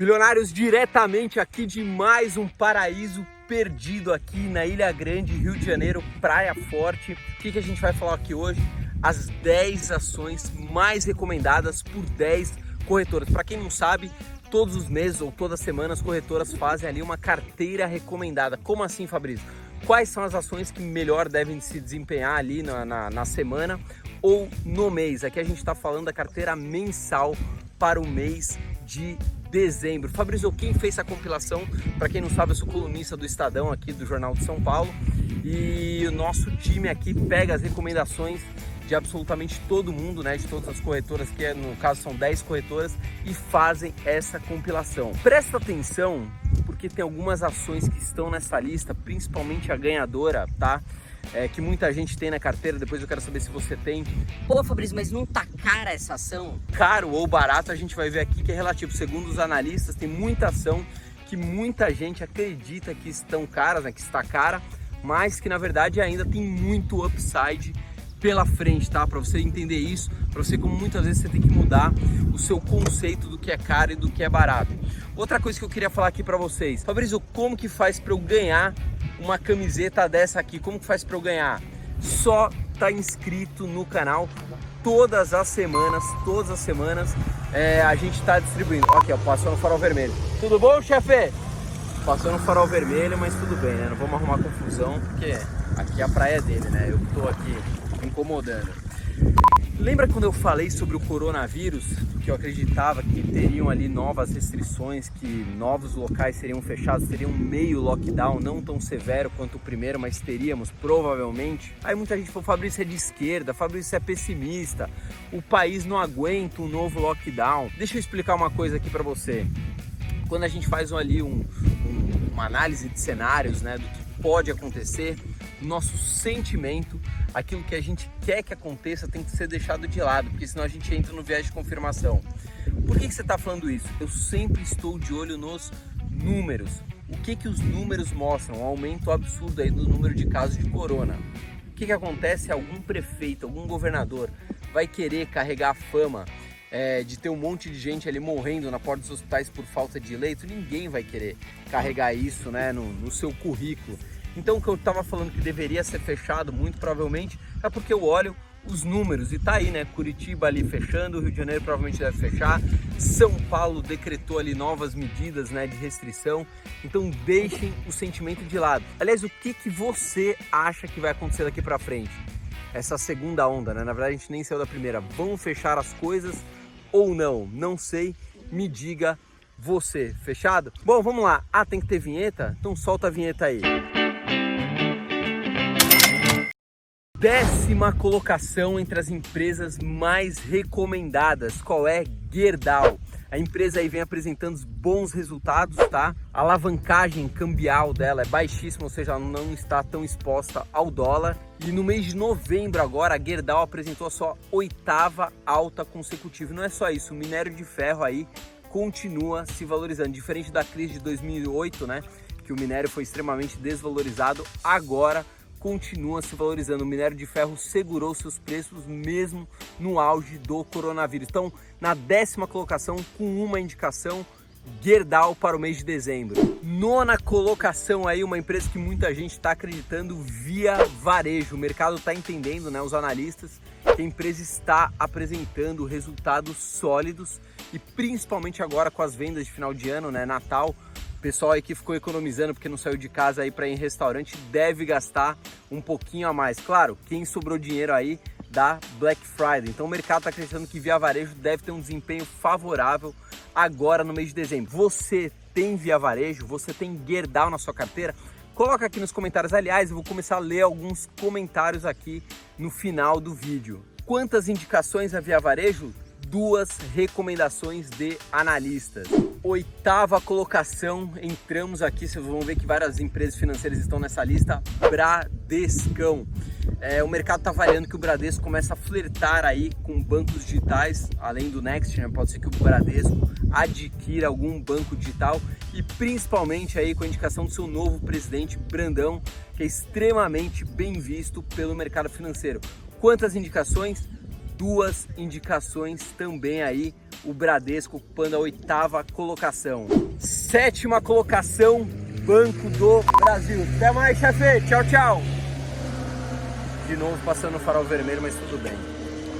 Milionários diretamente aqui de mais um paraíso perdido aqui na Ilha Grande, Rio de Janeiro, Praia Forte. O que, que a gente vai falar aqui hoje? As 10 ações mais recomendadas por 10 corretoras. Para quem não sabe, todos os meses ou todas as semanas as corretoras fazem ali uma carteira recomendada. Como assim, Fabrício? Quais são as ações que melhor devem se desempenhar ali na, na, na semana ou no mês? Aqui a gente está falando da carteira mensal para o mês de dezembro. Fabrício, quem fez essa compilação? Para quem não sabe, eu sou colunista do Estadão aqui do Jornal de São Paulo e o nosso time aqui pega as recomendações de absolutamente todo mundo, né, de todas as corretoras, que é, no caso são 10 corretoras, e fazem essa compilação. Presta atenção, porque tem algumas ações que estão nessa lista, principalmente a ganhadora, tá? É, que muita gente tem na carteira, depois eu quero saber se você tem. Pô, Fabrício, mas não tá cara essa ação? Caro ou barato, a gente vai ver aqui que é relativo. Segundo os analistas, tem muita ação que muita gente acredita que estão caras, né, que está cara, mas que na verdade ainda tem muito upside pela frente, tá? Para você entender isso, para você como muitas vezes você tem que mudar o seu conceito do que é caro e do que é barato. Outra coisa que eu queria falar aqui para vocês, Fabrício, como que faz para eu ganhar uma camiseta dessa aqui. Como que faz para eu ganhar? Só tá inscrito no canal todas as semanas, todas as semanas é, a gente está distribuindo. Aqui, ó, passou no farol vermelho. Tudo bom, chefe? Passou no farol vermelho, mas tudo bem, né? Não vamos arrumar confusão, porque aqui é a praia dele, né? Eu tô aqui incomodando. Lembra quando eu falei sobre o coronavírus, que eu acreditava que teriam ali novas restrições, que novos locais seriam fechados, seria um meio lockdown, não tão severo quanto o primeiro, mas teríamos provavelmente. Aí muita gente falou, Fabrício é de esquerda, Fabrício é pessimista, o país não aguenta um novo lockdown. Deixa eu explicar uma coisa aqui para você. Quando a gente faz ali um, um, uma análise de cenários, né, do que pode acontecer, nosso sentimento aquilo que a gente quer que aconteça tem que ser deixado de lado, porque senão a gente entra no viés de confirmação. Por que, que você está falando isso? Eu sempre estou de olho nos números. O que, que os números mostram? Um aumento absurdo aí do número de casos de corona. O que, que acontece? Algum prefeito, algum governador vai querer carregar a fama é, de ter um monte de gente ali morrendo na porta dos hospitais por falta de leito? Ninguém vai querer carregar isso né, no, no seu currículo. Então o que eu estava falando que deveria ser fechado, muito provavelmente, é porque eu olho os números e tá aí, né? Curitiba ali fechando, Rio de Janeiro provavelmente deve fechar, São Paulo decretou ali novas medidas, né, de restrição. Então deixem o sentimento de lado. Aliás, o que que você acha que vai acontecer daqui para frente? Essa segunda onda, né? Na verdade a gente nem saiu da primeira. Vão fechar as coisas ou não? Não sei. Me diga você. Fechado? Bom, vamos lá. Ah, tem que ter vinheta? Então solta a vinheta aí. Décima colocação entre as empresas mais recomendadas. Qual é? Gerdau. A empresa aí vem apresentando bons resultados, tá? A alavancagem cambial dela é baixíssima, ou seja, ela não está tão exposta ao dólar. E no mês de novembro agora, a Gerdau apresentou a sua oitava alta consecutiva. Não é só isso, o minério de ferro aí continua se valorizando, diferente da crise de 2008, né? Que o minério foi extremamente desvalorizado. Agora continua se valorizando. O minério de ferro segurou seus preços mesmo no auge do coronavírus. Então, na décima colocação, com uma indicação, Gerdau para o mês de dezembro. Nona colocação aí, uma empresa que muita gente está acreditando, Via Varejo. O mercado está entendendo, né, os analistas, que a empresa está apresentando resultados sólidos e principalmente agora com as vendas de final de ano, né, Natal, pessoal aí que ficou economizando porque não saiu de casa aí para ir em restaurante deve gastar um pouquinho a mais. Claro, quem sobrou dinheiro aí da Black Friday. Então o mercado está acreditando que Via Varejo deve ter um desempenho favorável agora no mês de dezembro. Você tem Via Varejo? Você tem Gerdau na sua carteira? Coloca aqui nos comentários. Aliás, eu vou começar a ler alguns comentários aqui no final do vídeo. Quantas indicações a Via Varejo? Duas recomendações de analistas oitava colocação, entramos aqui, vocês vão ver que várias empresas financeiras estão nessa lista, Bradescão. É, o mercado está variando que o Bradesco começa a flertar aí com bancos digitais, além do Next, né? pode ser que o Bradesco adquira algum banco digital e principalmente aí com a indicação do seu novo presidente Brandão, que é extremamente bem visto pelo mercado financeiro. Quantas indicações? Duas indicações também aí, o Bradesco ocupando a oitava colocação. Sétima colocação, Banco do Brasil. Até mais, chefe. Tchau, tchau. De novo passando o farol vermelho, mas tudo bem.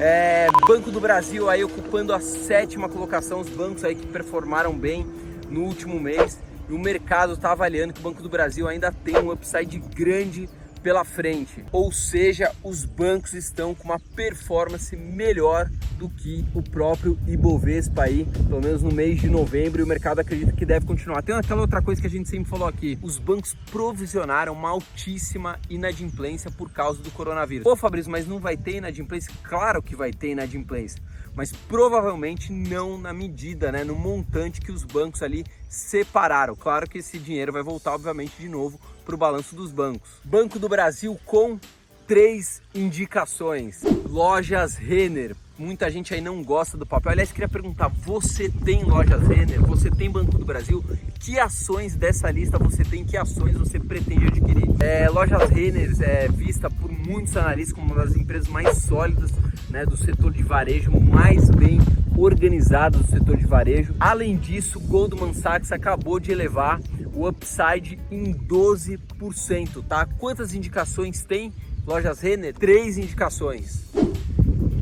É, Banco do Brasil aí ocupando a sétima colocação, os bancos aí que performaram bem no último mês. E o mercado está avaliando que o Banco do Brasil ainda tem um upside grande pela frente. Ou seja, os bancos estão com uma performance melhor do que o próprio Ibovespa aí, pelo menos no mês de novembro, e o mercado acredita que deve continuar. Tem aquela outra coisa que a gente sempre falou aqui, os bancos provisionaram uma altíssima inadimplência por causa do coronavírus. Pô, Fabrício, mas não vai ter inadimplência? Claro que vai ter inadimplência mas provavelmente não na medida, né, no montante que os bancos ali separaram. Claro que esse dinheiro vai voltar, obviamente, de novo para o balanço dos bancos. Banco do Brasil com três indicações. Lojas Renner. Muita gente aí não gosta do papel. Aliás, queria perguntar: você tem lojas Renner? Você tem Banco do Brasil? Que ações dessa lista você tem? Que ações você pretende adquirir? É, lojas Renner é vista por muitos analistas como uma das empresas mais sólidas né, do setor de varejo, mais bem organizado do setor de varejo. Além disso, Goldman Sachs acabou de elevar o upside em 12%, tá? Quantas indicações tem? Lojas Renner, três indicações.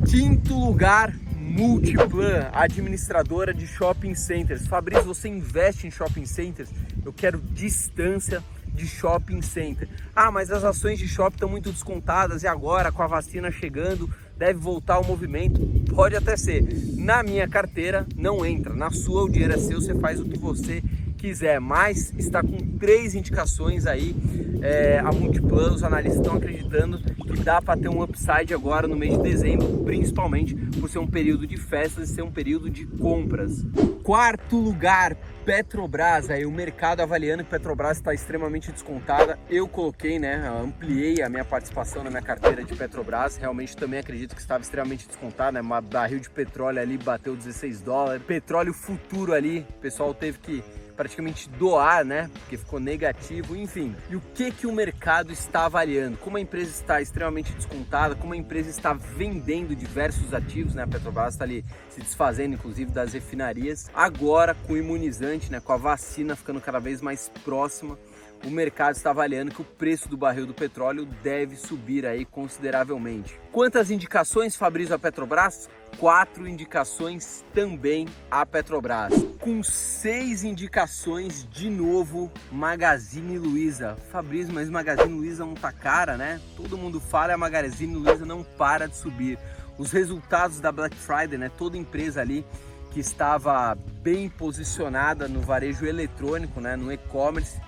Quinto lugar, Multiplan, administradora de shopping centers. Fabrício, você investe em shopping centers? Eu quero distância de shopping center. Ah, mas as ações de shopping estão muito descontadas e agora com a vacina chegando deve voltar o movimento. Pode até ser. Na minha carteira não entra. Na sua o dinheiro é seu, você faz o que você quiser, mas está com três indicações aí. É, a Multiplan, os analistas estão acreditando que dá para ter um upside agora no mês de dezembro, principalmente por ser um período de festas e ser um período de compras. Quarto lugar, Petrobras, aí o mercado avaliando que Petrobras está extremamente descontada. Eu coloquei, né, ampliei a minha participação na minha carteira de Petrobras. Realmente também acredito que estava extremamente descontada, né? Uma barril de petróleo ali bateu 16 dólares. Petróleo futuro ali, o pessoal teve que praticamente doar, né? Porque ficou negativo, enfim. E o que que o mercado está avaliando? Como a empresa está extremamente descontada, como a empresa está vendendo diversos ativos, né? A Petrobras está ali se desfazendo, inclusive, das refinarias. Agora, com o imunizante, né? Com a vacina ficando cada vez mais próxima, o mercado está avaliando que o preço do barril do petróleo deve subir aí consideravelmente. Quantas indicações, Fabrício, a Petrobras? Quatro indicações também a Petrobras. Com seis indicações, de novo, Magazine Luiza. Fabrício, mas Magazine Luiza não tá cara, né? Todo mundo fala a Magazine Luiza não para de subir. Os resultados da Black Friday, né? Toda empresa ali que estava bem posicionada no varejo eletrônico, né? No e-commerce,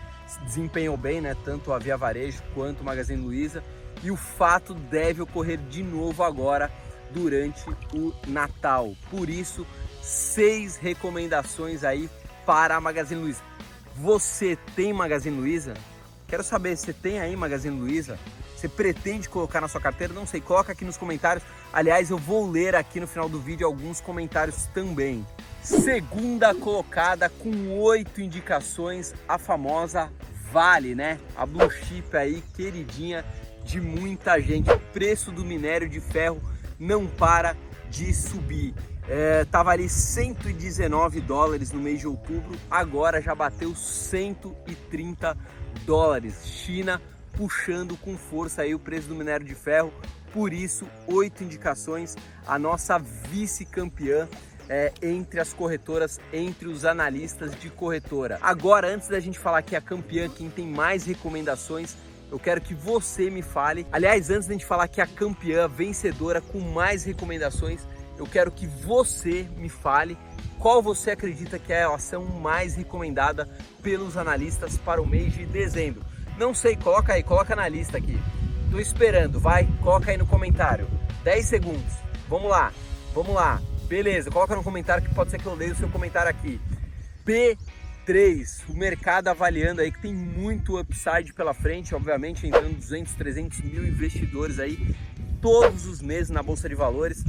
desempenhou bem, né? Tanto a Via Varejo quanto o Magazine Luiza. E o fato deve ocorrer de novo agora durante o Natal. Por isso, seis recomendações aí para a Magazine Luiza. Você tem Magazine Luiza? Quero saber, você tem aí Magazine Luiza? Você pretende colocar na sua carteira? Não sei, coloca aqui nos comentários. Aliás, eu vou ler aqui no final do vídeo alguns comentários também. Segunda colocada com oito indicações, a famosa Vale, né? A Blue Chip aí, queridinha de muita gente. O preço do minério de ferro não para de subir. É, tava ali 119 dólares no mês de outubro, agora já bateu 130 dólares. China puxando com força aí o preço do minério de ferro. Por isso, oito indicações, a nossa vice-campeã é, entre as corretoras, entre os analistas de corretora. Agora, antes da gente falar que é a campeã, quem tem mais recomendações, eu quero que você me fale. Aliás, antes da gente falar que é a campeã vencedora com mais recomendações, eu quero que você me fale qual você acredita que é a ação mais recomendada pelos analistas para o mês de dezembro. Não sei, coloca aí, coloca na lista aqui. Tô esperando, vai, coloca aí no comentário. 10 segundos. Vamos lá, vamos lá. Beleza, coloca no comentário que pode ser que eu leia o seu comentário aqui. P 3, o mercado avaliando aí que tem muito upside pela frente, obviamente entrando 200, 300 mil investidores aí todos os meses na Bolsa de Valores.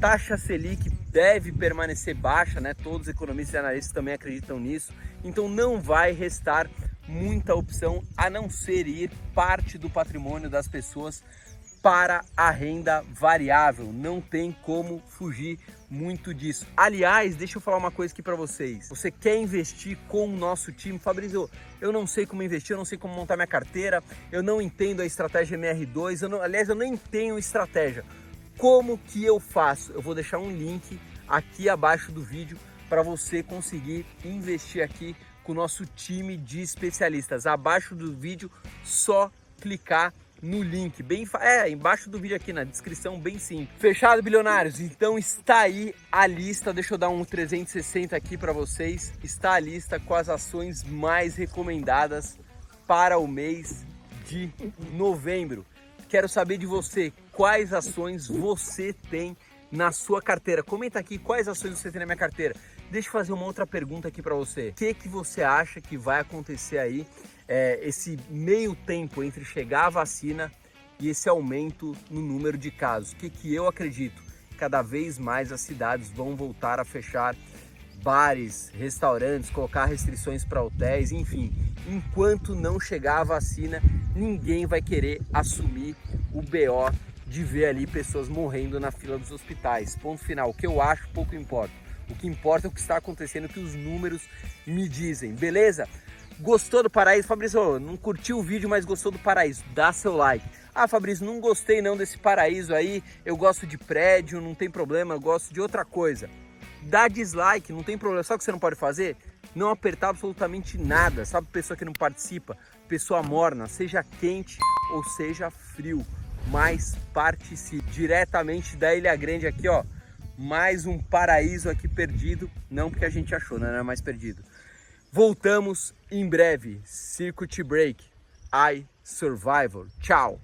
Taxa Selic deve permanecer baixa, né? Todos os economistas e analistas também acreditam nisso. Então não vai restar muita opção a não ser ir parte do patrimônio das pessoas para a renda variável. Não tem como fugir muito disso. Aliás, deixa eu falar uma coisa aqui para vocês. Você quer investir com o nosso time? Fabrício, eu não sei como investir, eu não sei como montar minha carteira, eu não entendo a estratégia MR2, eu não, aliás, eu nem tenho estratégia. Como que eu faço? Eu vou deixar um link aqui abaixo do vídeo para você conseguir investir aqui com o nosso time de especialistas. Abaixo do vídeo, só clicar no link, bem é, embaixo do vídeo aqui na descrição, bem simples. Fechado, bilionários? Então está aí a lista, deixa eu dar um 360 aqui para vocês. Está a lista com as ações mais recomendadas para o mês de novembro. Quero saber de você, quais ações você tem na sua carteira. Comenta aqui quais ações você tem na minha carteira. Deixa eu fazer uma outra pergunta aqui para você. O que, que você acha que vai acontecer aí, é, esse meio tempo entre chegar a vacina e esse aumento no número de casos? O que, que eu acredito? Cada vez mais as cidades vão voltar a fechar bares, restaurantes, colocar restrições para hotéis, enfim. Enquanto não chegar a vacina, ninguém vai querer assumir o BO de ver ali pessoas morrendo na fila dos hospitais. Ponto final. O que eu acho pouco importa. O que importa é o que está acontecendo, o que os números me dizem, beleza? Gostou do paraíso? Fabrício, não curtiu o vídeo, mas gostou do paraíso? Dá seu like. Ah, Fabrício, não gostei não desse paraíso aí, eu gosto de prédio, não tem problema, eu gosto de outra coisa. Dá dislike, não tem problema. O que você não pode fazer? Não apertar absolutamente nada. Sabe pessoa que não participa? Pessoa morna, seja quente ou seja frio mais participe. Diretamente da Ilha Grande aqui, ó, mais um paraíso aqui perdido, não porque a gente achou, né, não é mais perdido. Voltamos em breve. Circuit Break, I Survivor. Tchau!